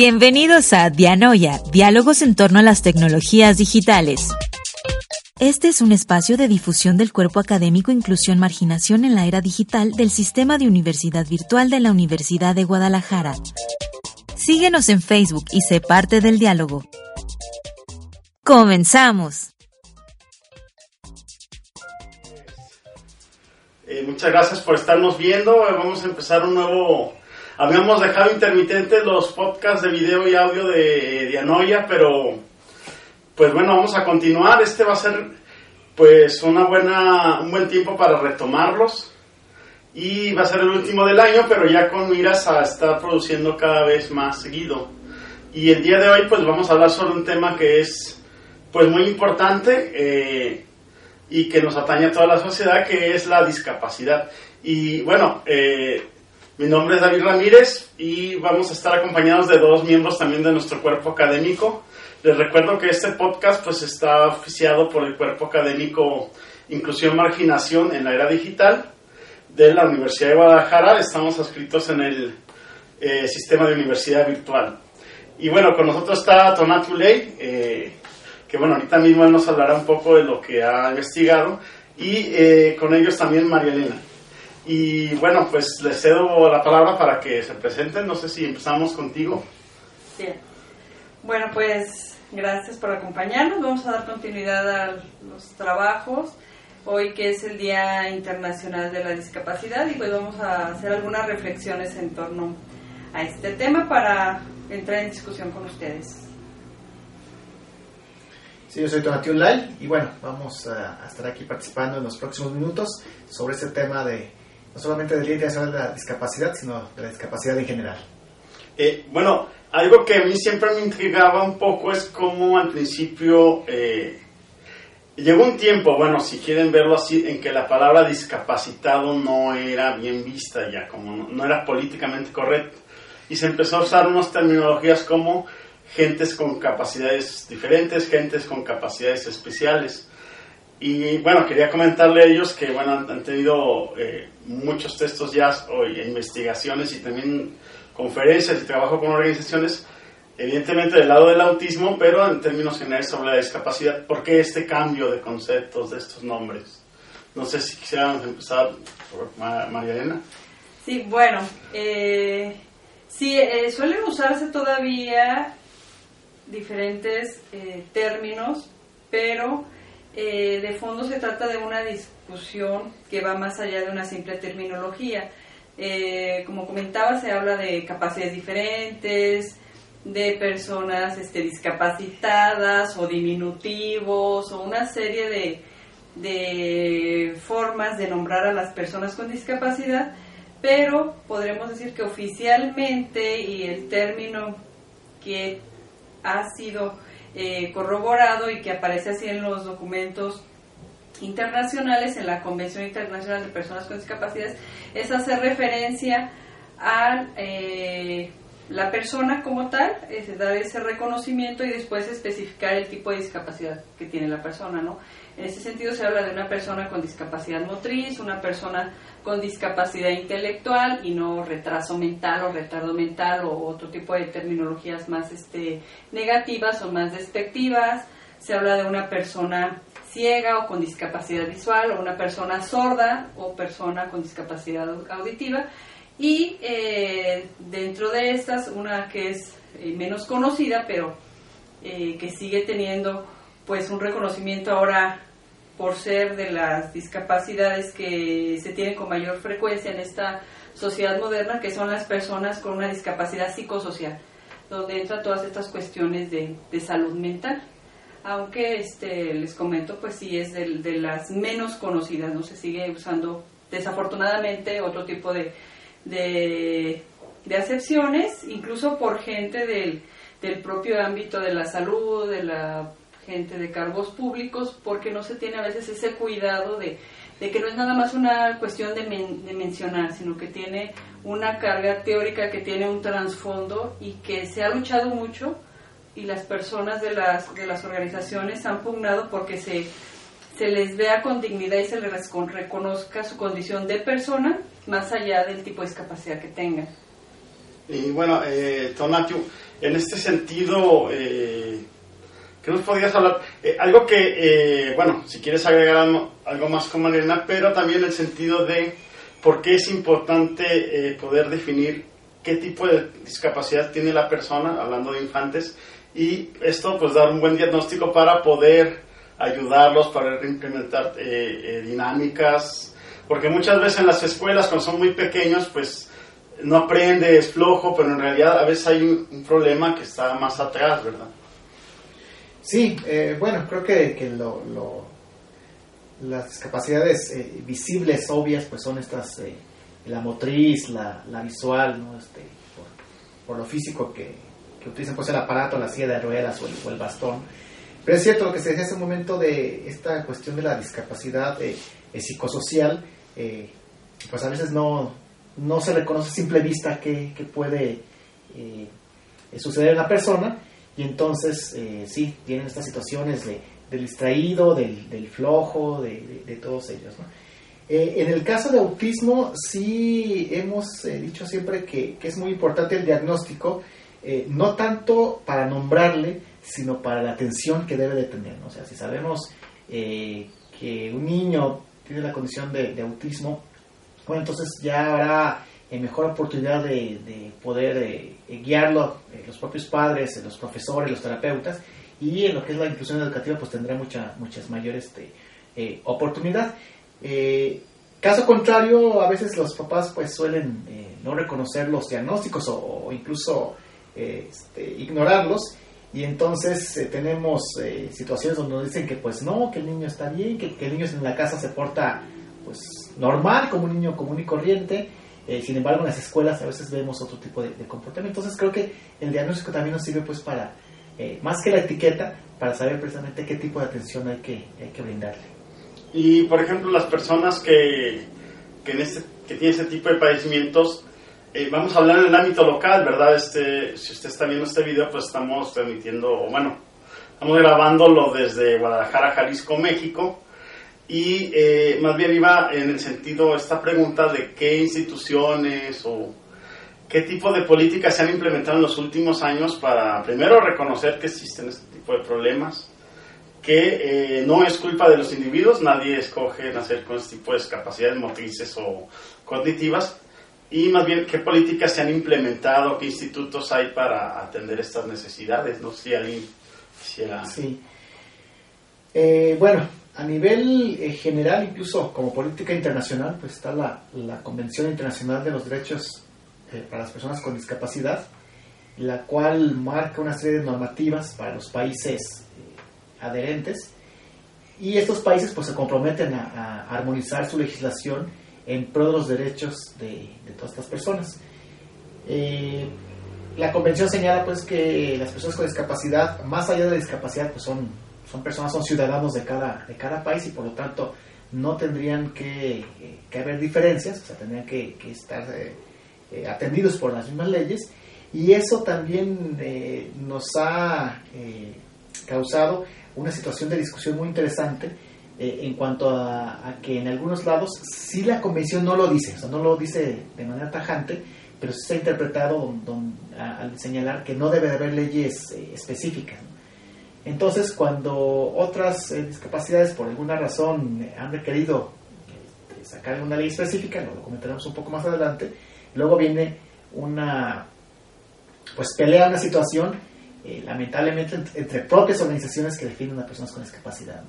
Bienvenidos a Dianoia, diálogos en torno a las tecnologías digitales. Este es un espacio de difusión del cuerpo académico Inclusión Marginación en la era digital del Sistema de Universidad Virtual de la Universidad de Guadalajara. Síguenos en Facebook y sé parte del diálogo. ¡Comenzamos! Eh, muchas gracias por estarnos viendo. Vamos a empezar un nuevo Habíamos dejado intermitentes los podcasts de video y audio de Dianoia, pero pues bueno, vamos a continuar. Este va a ser pues una buena, un buen tiempo para retomarlos. Y va a ser el último del año, pero ya con miras a estar produciendo cada vez más seguido. Y el día de hoy pues vamos a hablar sobre un tema que es pues muy importante eh, y que nos atañe a toda la sociedad, que es la discapacidad. Y bueno, eh, mi nombre es David Ramírez y vamos a estar acompañados de dos miembros también de nuestro cuerpo académico. Les recuerdo que este podcast pues está oficiado por el cuerpo académico Inclusión Marginación en la Era Digital de la Universidad de Guadalajara. Estamos adscritos en el eh, sistema de universidad virtual. Y bueno, con nosotros está Tonatu Ley, eh, que bueno, ahorita mismo él nos hablará un poco de lo que ha investigado, y eh, con ellos también María Elena. Y bueno, pues les cedo la palabra para que se presenten. No sé si empezamos contigo. Bien. Bueno, pues gracias por acompañarnos. Vamos a dar continuidad a los trabajos. Hoy que es el Día Internacional de la Discapacidad y pues vamos a hacer algunas reflexiones en torno a este tema para entrar en discusión con ustedes. Sí, yo soy Tonatiuh Lai y bueno, vamos a, estar aquí participando en los próximos minutos sobre este tema de no solamente del Día Internacional de la Discapacidad, sino de la discapacidad en general. Eh, bueno, algo que a mí siempre me intrigaba un poco es cómo al principio eh, llegó un tiempo, bueno, si quieren verlo así, en que la palabra discapacitado no era bien vista ya, como no, no era políticamente correcto. Y se empezó a usar unas terminologías como gentes con capacidades diferentes, gentes con capacidades especiales. Y bueno, quería comentarle a ellos que bueno, han, tenido eh, muchos textos ya hoy, investigaciones y también conferencias y trabajo con organizaciones, evidentemente del lado del autismo, pero en términos generales sobre la discapacidad. ¿Por qué este cambio de conceptos de estos nombres? No sé si quisieran empezar por María Elena. Sí, bueno, eh, sí, eh, suelen usarse todavía diferentes términos, pero eh, de fondo se trata de una discusión que va más allá de una simple terminología. Eh, como comentaba, se habla de capacidades diferentes, de personas este, discapacitadas o diminutivos o una serie de, de formas de nombrar a las personas con discapacidad, pero podremos decir que oficialmente y el término que ha sido eh, corroborado y que aparece así en los documentos internacionales, en la Convención Internacional de Personas con Discapacidades, es hacer referencia a eh, la persona como tal, es dar ese reconocimiento y después especificar el tipo de discapacidad que tiene la persona, ¿no? En ese sentido se habla de una persona con discapacidad motriz, una persona con discapacidad intelectual y no retraso mental o retardo mental o otro tipo de terminologías más este, negativas o más despectivas. Se habla de una persona ciega o con discapacidad visual o una persona sorda o persona con discapacidad auditiva. Y eh, dentro de estas, una que es eh, menos conocida, pero eh, que sigue teniendo pues un reconocimiento ahora por ser de las discapacidades que se tienen con mayor frecuencia en esta sociedad moderna, que son las personas con una discapacidad psicosocial, donde entran todas estas cuestiones de, salud mental. Aunque este, les comento, pues sí es de, de, las menos conocidas, no se sigue usando desafortunadamente otro tipo de, de acepciones, incluso por gente del, del propio ámbito de la salud, de la gente de cargos públicos, porque no se tiene a veces ese cuidado de, de que no es nada más una cuestión de, de, mencionar, sino que tiene una carga teórica, que tiene un trasfondo y que se ha luchado mucho y las personas de las, de las organizaciones han pugnado porque se, se les vea con dignidad y se les reconozca su condición de persona más allá del tipo de discapacidad que tengan. Y bueno, eh, en este sentido, eh, ¿qué nos podrías hablar? Eh, algo que, eh, bueno, si quieres agregar algo, más con Mariana, pero también el sentido de por qué es importante eh, poder definir qué tipo de discapacidad tiene la persona, hablando de infantes, y esto pues dar un buen diagnóstico para poder ayudarlos, para implementar dinámicas, porque muchas veces en las escuelas cuando son muy pequeños pues no aprende, es flojo, pero en realidad a veces hay un, problema que está más atrás, ¿verdad? Sí, eh, bueno, creo que, que lo, las discapacidades eh, visibles, obvias, pues son estas, eh, la motriz, la, la visual, ¿no? este, por, lo físico que, que, utilizan pues el aparato, la silla de ruedas o el, o el, bastón. Pero es cierto lo que se decía hace un momento de esta cuestión de la discapacidad psicosocial, pues a veces no, no se reconoce a simple vista qué, puede eh, suceder en la persona y entonces eh, sí, tienen estas situaciones de, del distraído, del, flojo, de, todos ellos. Eh, en el caso de autismo sí hemos dicho siempre que, es muy importante el diagnóstico, no tanto para nombrarle, sino para la atención que debe de tener. O sea, si sabemos que un niño tiene la condición de autismo, bueno, entonces ya habrá eh, mejor oportunidad de, poder eh, guiarlo eh, los propios padres, los profesores, los terapeutas, y en lo que es la inclusión educativa pues tendrá mucha, muchas mayores este, oportunidad. caso contrario, a veces los papás pues suelen no reconocer los diagnósticos o, incluso este, ignorarlos y entonces tenemos situaciones donde nos dicen que pues no, que el niño está bien, que, que, el niño en la casa se porta pues normal, como un niño común y corriente. Eh, sin embargo, en las escuelas a veces vemos otro tipo de, comportamiento. Entonces creo que el diagnóstico también nos sirve pues para, eh, más que la etiqueta, para saber precisamente qué tipo de atención hay que, hay que brindarle. Y, por ejemplo, las personas que, que, en este, que tienen ese tipo de padecimientos, eh, vamos a hablar en el ámbito local, ¿verdad? Este, si usted está viendo este video, pues estamos transmitiendo, bueno, estamos grabándolo desde Guadalajara, Jalisco, México y eh, más bien iba en el sentido, esta pregunta de qué instituciones o qué tipo de políticas se han implementado en los últimos años para, primero, reconocer que existen este tipo de problemas, que eh, no es culpa de los individuos, nadie escoge nacer con este tipo de discapacidades motrices o cognitivas, y más bien qué políticas se han implementado, qué institutos hay para atender estas necesidades. No sé si alguien quisiera... Sí. Eh, bueno, a nivel eh, general, incluso como política internacional, pues está la, Convención Internacional de los Derechos eh, para las Personas con Discapacidad, la cual marca una serie de normativas para los países eh, adherentes y estos países pues se comprometen a, armonizar su legislación en pro de los derechos de, todas estas personas. la convención señala pues que las personas con discapacidad, más allá de la discapacidad, pues son son personas, son ciudadanos de cada, de cada país y por lo tanto no tendrían que, haber diferencias, o sea, tendrían que, estar eh, eh, atendidos por las mismas leyes y eso también eh, nos ha causado una situación de discusión muy interesante en cuanto a, que en algunos lados sí la convención no lo dice, o sea, no lo dice de manera tajante, pero sí se ha interpretado al señalar que no debe de haber leyes específicas. Entonces, cuando otras eh, discapacidades por alguna razón han requerido sacar una ley específica, lo comentaremos un poco más adelante, luego viene una pues pelea, una situación, eh, lamentablemente, entre, propias organizaciones que definen a personas con discapacidad.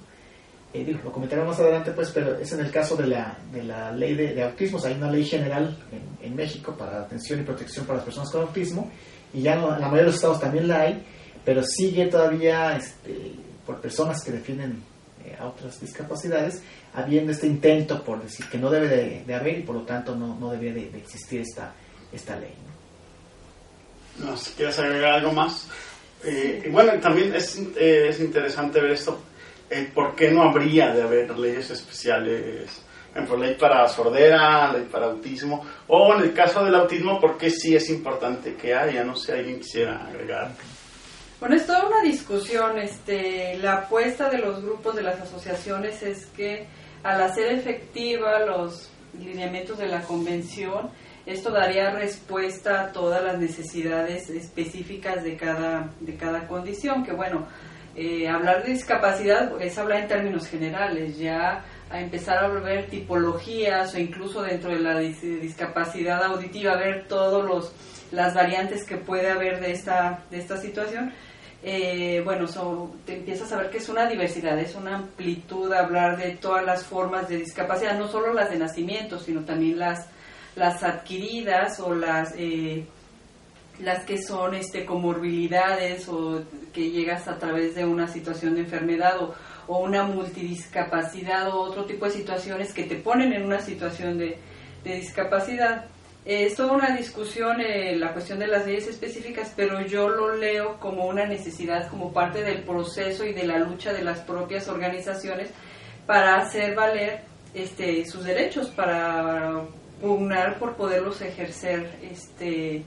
Eh, lo comentaremos más adelante, pues, pero es en el caso de la, de la ley de, autismo. hay una ley general en, en, México para atención y protección para las personas con autismo, y ya en la mayoría de los estados también la hay, pero sigue todavía este, por personas que definen eh, otras discapacidades, habiendo este intento por decir que no debe de, haber y por lo tanto no, no de, existir esta, esta ley. No, si quieres agregar algo más. Eh, bueno, también es, eh, es interesante ver esto. Eh, ¿Por qué no habría de haber leyes especiales? Por ley para sordera, ley para autismo. O en el caso del autismo, ¿por qué sí es importante que haya? No sé alguien quisiera agregar. Bueno, es toda una discusión. Este, la apuesta de los grupos, de las asociaciones, es que al hacer efectiva los lineamientos de la convención, esto daría respuesta a todas las necesidades específicas de cada, de cada condición, que bueno, eh, hablar de discapacidad es hablar en términos generales, ya empezar a ver tipologías o incluso dentro de la discapacidad auditiva, ver todas las variantes que puede haber de esta, de esta situación, eh, bueno, te empiezas a ver que es una diversidad, es una amplitud hablar de todas las formas de discapacidad, no solo las de nacimiento, sino también las, las adquiridas o las, eh, las que son este, comorbilidades o que llegas a través de una situación de enfermedad o, o una multidiscapacidad o otro tipo de situaciones que te ponen en una situación de, de discapacidad. Es toda una discusión eh, la cuestión de las leyes específicas, pero yo lo leo como una necesidad, como parte del proceso y de la lucha de las propias organizaciones para hacer valer este, sus derechos, para pugnar por poderlos ejercer este,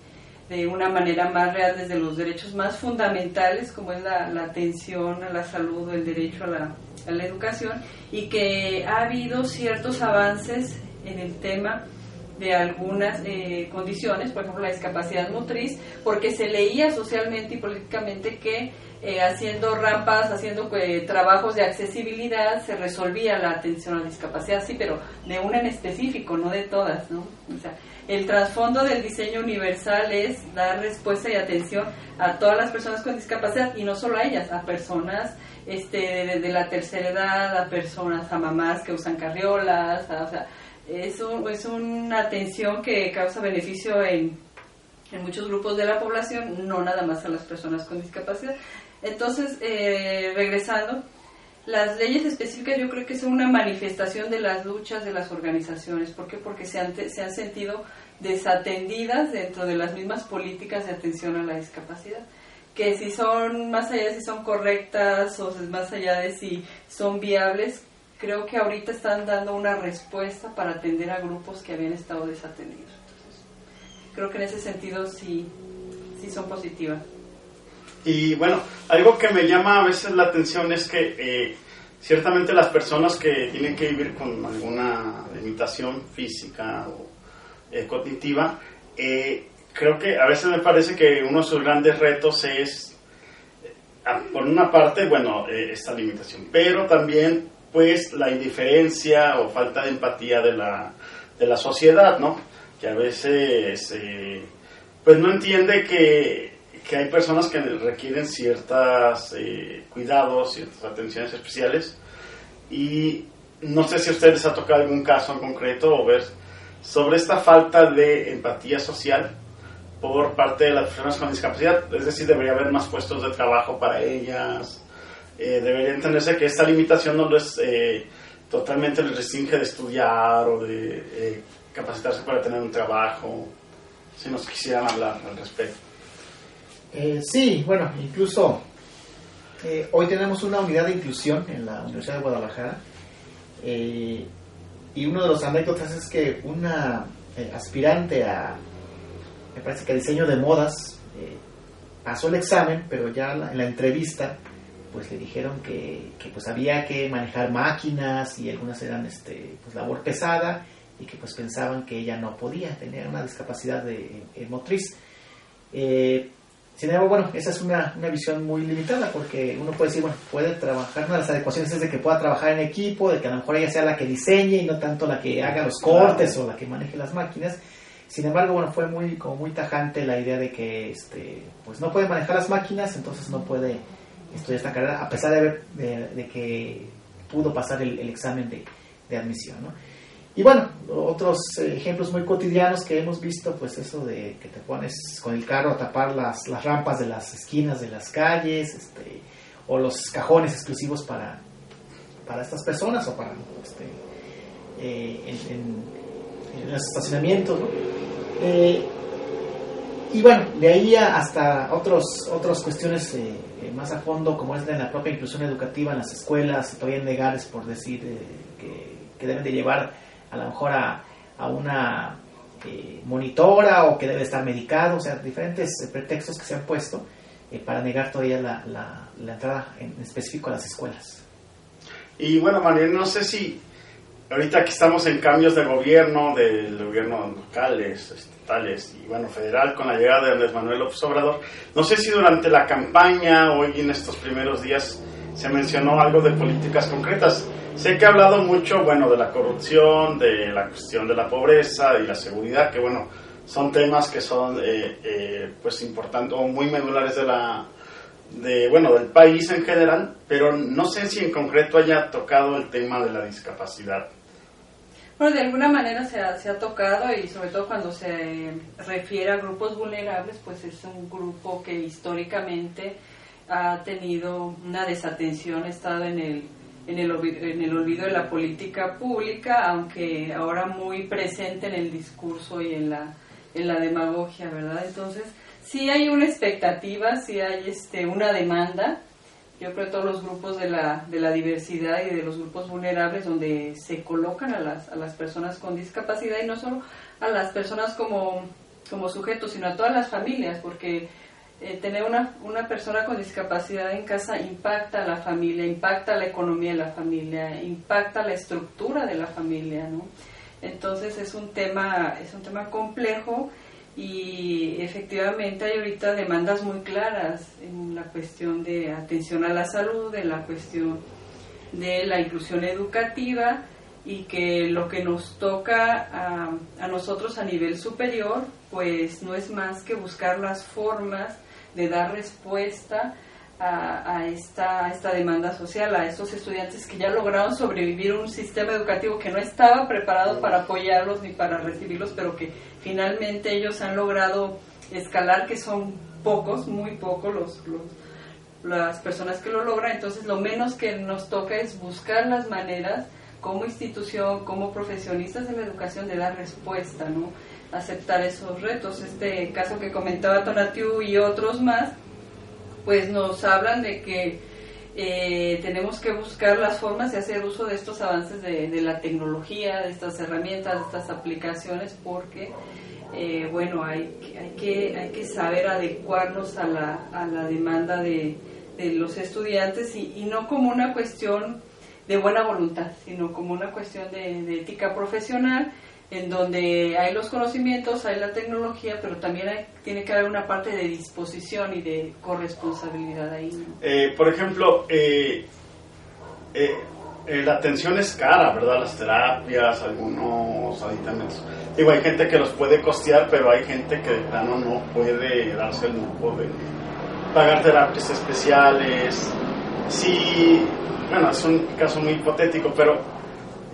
de una manera más real desde los derechos más fundamentales, como es la, atención a la salud o el derecho a la, a la educación, y que ha habido ciertos avances en el tema de algunas eh, condiciones, por ejemplo la discapacidad motriz, porque se leía socialmente y políticamente que eh, haciendo rampas, haciendo eh, trabajos de accesibilidad se resolvía la atención a la discapacidad, sí, pero de una en específico, no de todas, ¿no? O sea, el trasfondo del diseño universal es dar respuesta y atención a todas las personas con discapacidad y no solo a ellas, a personas este, de, la tercera edad, a personas, a mamás que usan carriolas, o sea, es, es una atención que causa beneficio en, en, muchos grupos de la población, no nada más a las personas con discapacidad. Entonces, eh, regresando, las leyes específicas yo creo que son una manifestación de las luchas de las organizaciones. ¿Por qué? Porque se han, se han sentido desatendidas dentro de las mismas políticas de atención a la discapacidad que si son más allá de si son correctas o más allá de si son viables, creo que ahorita están dando una respuesta para atender a grupos que habían estado desatendidos. creo que en ese sentido sí, sí son positivas. Y bueno, algo que me llama a veces la atención es que eh, ciertamente las personas que tienen que vivir con alguna limitación física o eh, cognitiva, eh, creo que a veces me parece que uno de sus grandes retos es, por una parte, bueno, esta limitación, pero también pues la indiferencia o falta de empatía de la, de la sociedad, ¿no? Que a veces eh, pues no entiende que, que, hay personas que requieren ciertos eh, cuidados, ciertas atenciones especiales y no sé si a ustedes les ha tocado algún caso en concreto o ver sobre esta falta de empatía social por parte de las personas con discapacidad, es decir, debería haber más puestos de trabajo para ellas, eh, debería entenderse que esta limitación no les eh, totalmente les restringe de estudiar o de eh, capacitarse para tener un trabajo. Si nos quisieran hablar al respecto. sí, bueno, incluso hoy tenemos una unidad de inclusión en la Universidad de Guadalajara y uno de los anécdotas es que una aspirante a, me parece que diseño de modas, pasó el examen, pero ya en la entrevista pues le dijeron que, pues había que manejar máquinas y algunas eran este pues labor pesada y que pues pensaban que ella no podía tener una discapacidad de, motriz. Eh, sin embargo bueno esa es una, una, visión muy limitada porque uno puede decir bueno puede trabajar una de las adecuaciones es de que pueda trabajar en equipo de que a lo mejor ella sea la que diseñe y no tanto la que haga los cortes o la que maneje las máquinas. Sin embargo, bueno, fue muy como muy tajante la idea de que este pues no puede manejar las máquinas, entonces no puede estudiar esta carrera, a pesar de, haber, de, que pudo pasar el, examen de, de admisión. ¿no? Y bueno, otros ejemplos muy cotidianos que hemos visto, pues eso de que te pones con el carro a tapar las, las rampas de las esquinas de las calles, este, o los cajones exclusivos para, para estas personas o para este, eh, en, los estacionamientos. Eh, y bueno, de ahí hasta otros, otras cuestiones eh, eh, más a fondo, como es de la propia inclusión educativa en las escuelas, todavía negales por decir que, deben de llevar a lo mejor a, una monitora o que debe estar medicado, o sea, diferentes pretextos que se han puesto para negar todavía la, la, la entrada en específico a las escuelas. Y bueno, María, no sé si ahorita que estamos en cambios de gobierno, del gobierno locales, y bueno, federal, con la llegada de Andrés Manuel López Obrador, no sé si durante la campaña, hoy en estos primeros días, se mencionó algo de políticas concretas. Sé que ha hablado mucho, bueno, de la corrupción, de la cuestión de la pobreza y la seguridad, que bueno, son temas que son, eh, eh, pues, importantes o muy medulares de la, de, bueno, del país en general, pero no sé si en concreto haya tocado el tema de la discapacidad. Bueno, de alguna manera se ha, se ha tocado y sobre todo cuando se refiere a grupos vulnerables, pues es un grupo que históricamente ha tenido una desatención, ha estado en el, en el, en el olvido de la política pública, aunque ahora muy presente en el discurso y en la, en la demagogia, ¿verdad? Entonces, sí hay una expectativa, sí hay este, una demanda. Yo creo que todos los grupos de la, de la diversidad y de los grupos vulnerables donde se colocan a las, a las personas con discapacidad y no solo a las personas como, como sujetos, sino a todas las familias, porque eh, tener una, una persona con discapacidad en casa impacta a la familia, impacta la economía de la familia, impacta la estructura de la familia, ¿no? Entonces es un tema, es un tema complejo y efectivamente hay ahorita demandas muy claras en la cuestión de atención a la salud, en la cuestión de la inclusión educativa y que lo que nos toca a, a, nosotros a nivel superior pues no es más que buscar las formas de dar respuesta a, esta, esta demanda social, a estos estudiantes que ya lograron sobrevivir un sistema educativo que no estaba preparado para apoyarlos ni para recibirlos, pero que finalmente ellos han logrado escalar, que son pocos, muy pocos los, los las personas que lo logran, entonces lo menos que nos toca es buscar las maneras como institución, como profesionistas de la educación de dar respuesta, ¿no? aceptar esos retos. Este caso que comentaba Tonatiu y otros más, pues nos hablan de que eh, tenemos que buscar las formas de hacer uso de estos avances de, la tecnología, de estas herramientas, de estas aplicaciones, porque, eh, bueno, hay, hay, que, hay que saber adecuarnos a la, a la demanda de, de los estudiantes y, no como una cuestión de buena voluntad, sino como una cuestión de ética profesional en donde hay los conocimientos, hay la tecnología, pero también tiene que haber una parte de disposición y de corresponsabilidad ahí. Eh, por ejemplo, eh, eh, la atención es cara, ¿verdad? Las terapias, algunos aditamentos. Digo, hay gente que los puede costear, pero hay gente que de plano no puede darse el lujo de pagar terapias especiales. Sí, bueno, es un caso muy hipotético, pero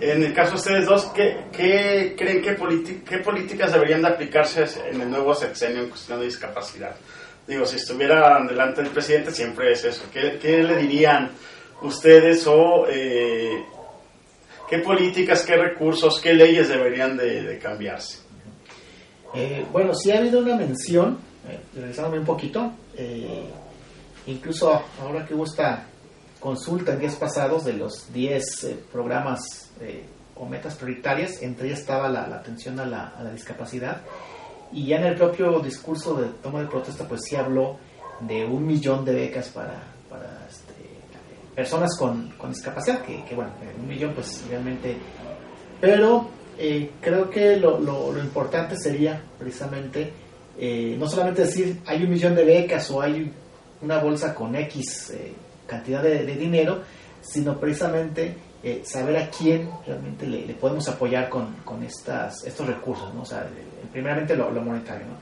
en el caso de ustedes dos, ¿qué, creen que qué políticas deberían de aplicarse en el nuevo sexenio en cuestión de discapacidad? Digo, si estuviera delante del presidente, siempre es eso. ¿Qué, le dirían ustedes o eh, qué políticas, qué recursos, qué leyes deberían de, cambiarse? Eh, bueno, sí ha habido una mención, eh, regresándome un poquito, eh, incluso ahora que hubo esta consulta en días pasados de los 10 programas eh, o metas prioritarias, entre ellas estaba la, atención a la, discapacidad. Y ya en el propio discurso de toma de protesta, pues sí habló de un millón de becas para, este, personas con, discapacidad, que, bueno, un millón pues realmente... Pero eh, creo que lo, importante sería precisamente eh, no solamente decir hay un millón de becas o hay una bolsa con X cantidad de, de dinero, sino precisamente eh, saber a quién realmente le, podemos apoyar con, con, estas, estos recursos, ¿no? O sea, primeramente lo, monetario, ¿no?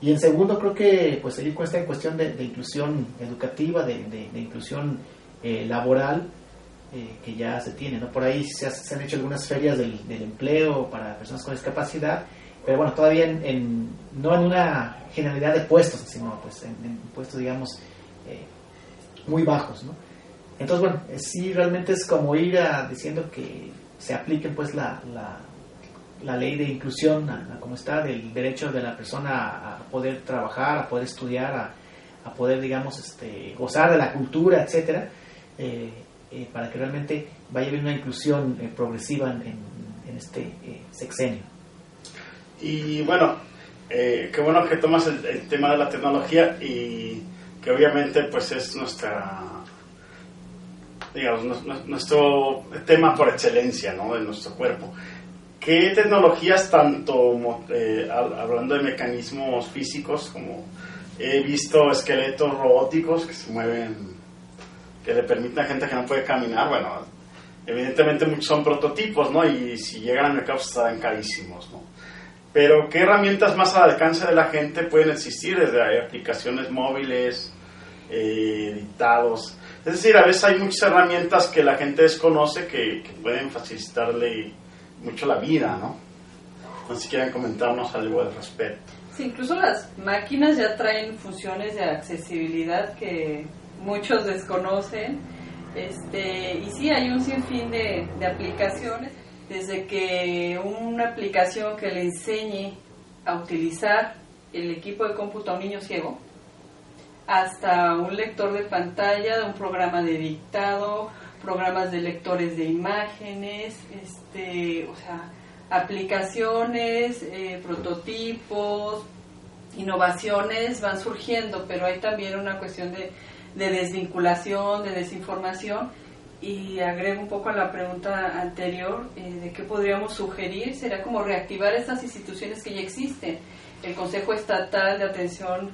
Y en segundo, creo que pues ahí cuesta en cuestión de, inclusión educativa, de, de, inclusión eh, laboral, eh, que ya se tiene, ¿no? Por ahí se, se han hecho algunas ferias del, del, empleo para personas con discapacidad, pero bueno, todavía en, no en una generalidad de puestos, sino pues en, en puestos, digamos, muy bajos, ¿no? Entonces, bueno, sí realmente es como ir a, diciendo que se apliquen pues la, la ley de inclusión, como está, del derecho de la persona a poder trabajar, a poder estudiar, a, a poder, digamos, este, gozar de la cultura, etcétera, eh, eh, para que realmente vaya a haber una inclusión eh, progresiva en, en este sexenio. Y bueno, qué bueno que tomas el, el, tema de la tecnología y que obviamente pues es nuestra digamos nuestro tema por excelencia ¿no? de nuestro cuerpo ¿Qué tecnologías, tanto hablando de mecanismos físicos como He visto esqueletos robóticos que se mueven, que le permiten a gente que no puede caminar. Bueno, evidentemente muchos son prototipos, ¿no? Y si llegan al mercado estarán carísimos, ¿no? Pero ¿qué herramientas más al alcance de la gente pueden existir? Desde aplicaciones móviles, eh, editados. Es decir, a veces hay muchas herramientas que la gente desconoce que, que pueden facilitarle mucho la vida, ¿no? No sé si quieren comentarnos algo al respecto incluso las máquinas ya traen funciones de accesibilidad que muchos desconocen. Este, y sí, hay un sinfín de, de aplicaciones, desde que una aplicación que le enseñe a utilizar el equipo de cómputo a un niño ciego, hasta un lector de pantalla, de un programa de dictado, programas de lectores de imágenes, este, o sea, aplicaciones, eh, prototipos, innovaciones van surgiendo, pero hay también una cuestión de, desvinculación, de desinformación. Y agrego un poco a la pregunta anterior eh, de qué podríamos sugerir, será como reactivar estas instituciones que ya existen. El Consejo Estatal de Atención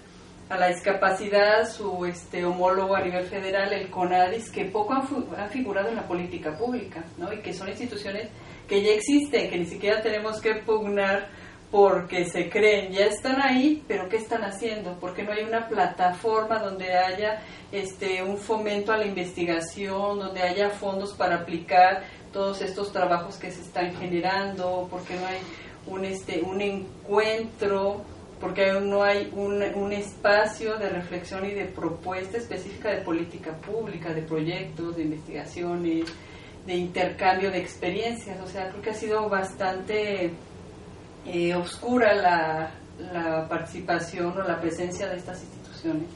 a la Discapacidad, su este, homólogo a nivel federal, el CONADIS, que poco han, figurado en la política pública, ¿no? y que son instituciones que ya existen, que ni siquiera tenemos que pugnar porque se creen, ya están ahí, pero ¿qué están haciendo? Porque no hay una plataforma donde haya este, un fomento a la investigación, donde haya fondos para aplicar todos estos trabajos que se están generando, porque no hay un, este, un encuentro, porque no hay un, espacio de reflexión y de propuesta específica de política pública, de proyectos, de investigaciones, de intercambio de experiencias. O sea, creo que ha sido bastante eh, oscura la, la participación o la presencia de estas instituciones.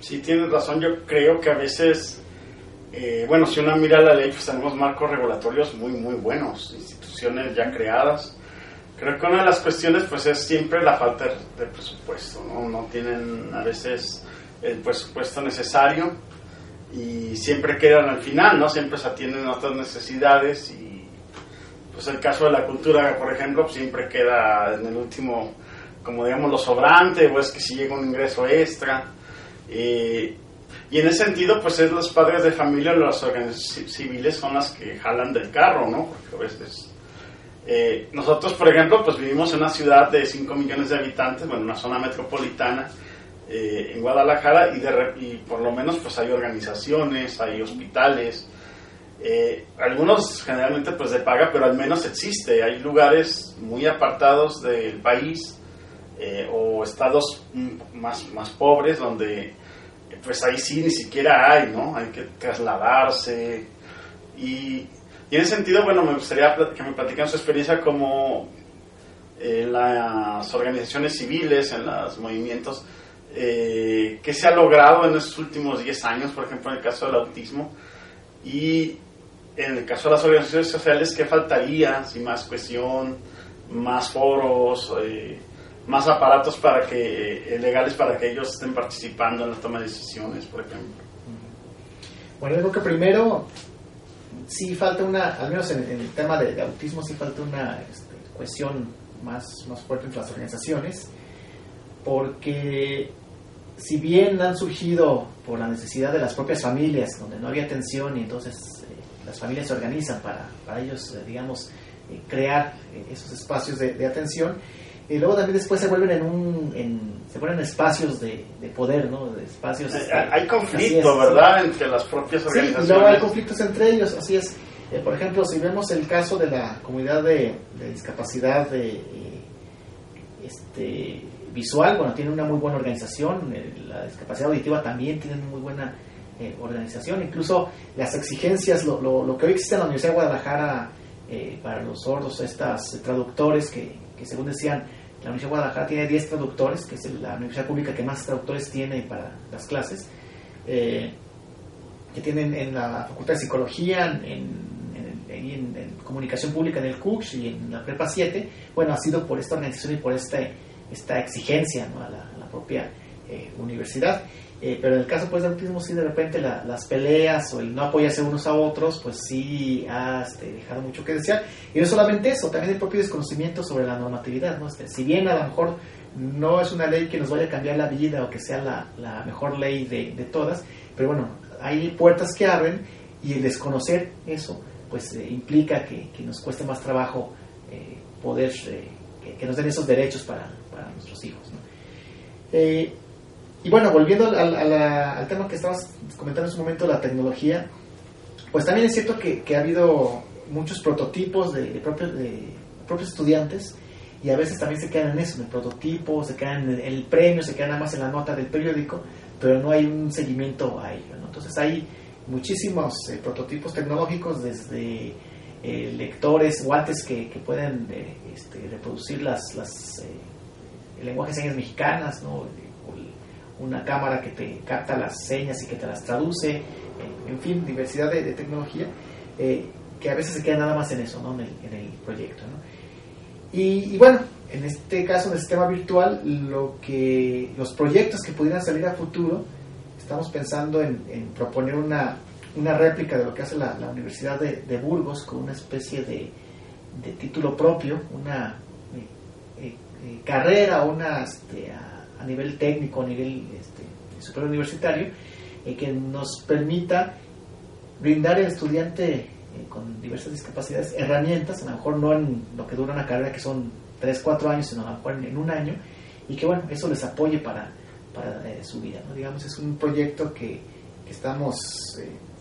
Sí, tienes razón. Yo creo que a veces, eh, bueno, si uno mira la ley, pues tenemos marcos regulatorios muy, muy buenos, instituciones ya creadas. Creo que una de las cuestiones, pues, es siempre la falta de presupuesto, ¿no? No tienen a veces el presupuesto necesario y siempre quedan al final, ¿no? Siempre se atienden otras necesidades y pues el caso de la cultura, por ejemplo, pues, siempre queda en el último, como digamos, lo sobrante, o es que si llega un ingreso extra. y en ese sentido, pues es los padres de familia, las organizaciones civiles son las que jalan del carro, ¿no? Porque a veces... Eh, nosotros, por ejemplo, pues vivimos en una ciudad de 5 millones de habitantes, bueno, una zona metropolitana, eh, en Guadalajara y, de, y por lo menos pues hay organizaciones, hay hospitales, eh, algunos generalmente pues de paga, pero al menos existe. Hay lugares muy apartados del país eh, o estados más, más pobres donde pues ahí sí ni siquiera hay, ¿no? Hay que trasladarse. Y, y en ese sentido, bueno, me gustaría que me platican su experiencia como en las organizaciones civiles, en los movimientos, eh, se ha logrado en estos últimos 10 años, por ejemplo, en el caso del autismo, y en el caso de las organizaciones sociales, ¿qué faltaría? Si más cuestión, más foros, eh, más aparatos para que eh, legales para que ellos estén participando en la toma de decisiones, por ejemplo. Bueno, creo que primero sí falta una, al menos en, el tema de, autismo, sí falta una este, cuestión más, más fuerte entre las organizaciones, porque si bien han surgido por la necesidad de las propias familias, donde no había atención y entonces las familias se organizan para, para ellos, eh, digamos, eh, crear eh, esos espacios de, atención. Y luego también después se vuelven en un, en, se vuelven espacios de, de, poder, ¿no? De espacios. hay conflicto, ¿verdad? Entre las propias organizaciones. Sí, y luego hay conflictos entre ellos, así es. por ejemplo, si vemos el caso de la comunidad de, discapacidad de, este, visual, bueno, tiene una muy buena organización, la discapacidad auditiva también tiene una muy buena eh, organización, incluso las exigencias, lo, lo, que hoy existe en la Universidad de Guadalajara eh, para los sordos, estas traductores que, que según decían, la Universidad de Guadalajara tiene 10 traductores, que es la universidad pública que más traductores tiene para las clases, eh, que tienen en la Facultad de Psicología, en, Comunicación Pública en el CUCS y en la Prepa 7, bueno, ha sido por esta organización y por este, esta exigencia a, la, propia eh, universidad. Eh, pero en el caso pues, del autismo, sí, de repente las peleas o el no apoyarse unos a otros, pues sí ha este, dejado mucho que desear. Y no solamente eso, también el propio desconocimiento sobre la normatividad. ¿no? Este, si bien a lo mejor no es una ley que nos vaya a cambiar la vida o que sea la, la mejor ley de, de, todas, pero bueno, hay puertas que abren y el desconocer eso, pues eh, implica que, nos cueste más trabajo eh, poder, que, que, nos den esos derechos para, nuestros hijos. Y bueno, volviendo al, tema que estabas comentando en su momento, la tecnología, pues también es cierto que, ha habido muchos prototipos de, propios, de propios estudiantes y a veces también se quedan en eso, en el prototipo, se quedan en el premio, se quedan nada más en la nota del periódico, pero no hay un seguimiento a ello. Entonces hay muchísimos eh, prototipos tecnológicos desde eh, lectores guantes que, que pueden eh, este, reproducir las, las el lenguaje de señas mexicanas, ¿no? Una cámara que te capta las señas y que te las traduce, eh, en fin, diversidad de, tecnología, eh, que a veces se queda nada más en eso, ¿no? en, el, proyecto. ¿no? Y, bueno, en este caso, en el sistema virtual, lo que, los proyectos que pudieran salir a futuro, estamos pensando en, proponer una, una, réplica de lo que hace la, Universidad de, Burgos con una especie de, de título propio, una eh, carrera, una... Este, a nivel técnico, a nivel este, superior universitario, eh, que nos permita brindar al estudiante eh, con diversas discapacidades herramientas, a lo mejor no en lo que dura una carrera que son 3, 4 años, sino a lo mejor en, un año, y que bueno, eso les apoye para, para eh, su vida. ¿no? Digamos, es un proyecto que, que estamos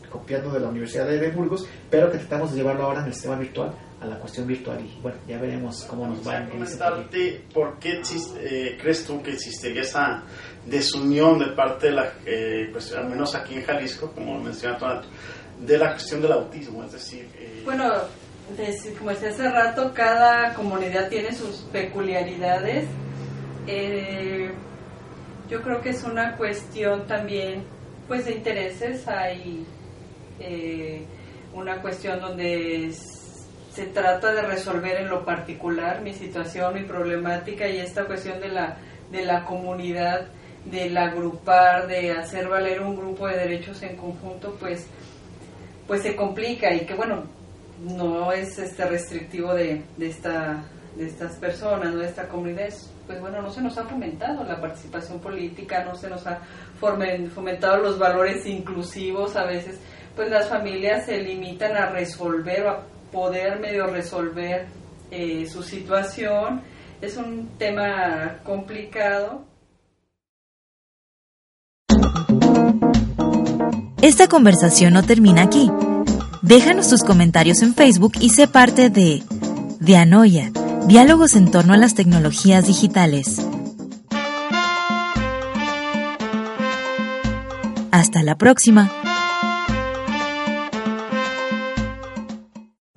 copiando de la Universidad de Burgos, pero que tratamos de llevarlo ahora en el sistema virtual a la cuestión virtual y bueno, ya veremos cómo nos va. comentarte por qué eh, crees tú que existiría esa desunión de parte de la, eh, pues al menos aquí en Jalisco, como menciona de la cuestión del autismo, es decir... Eh, bueno, como decía hace rato, cada comunidad tiene sus peculiaridades. yo creo que es una cuestión también pues de intereses, hay una cuestión donde se trata de resolver en lo particular mi situación, mi problemática y esta cuestión de la, de la comunidad, del agrupar, de hacer valer un grupo de derechos en conjunto, pues, pues se complica y que bueno, no es este restrictivo de, de, esta, de estas personas, ¿no? de esta comunidad, pues bueno, no se nos ha fomentado la participación política, no se nos ha fomentado los valores inclusivos, a veces pues las familias se limitan a resolver o a poder medio resolver eh, su situación. Es un tema complicado. Esta conversación no termina aquí. Déjanos tus comentarios en Facebook y sé parte de Dianoia, diálogos en torno a las tecnologías digitales. Hasta la próxima.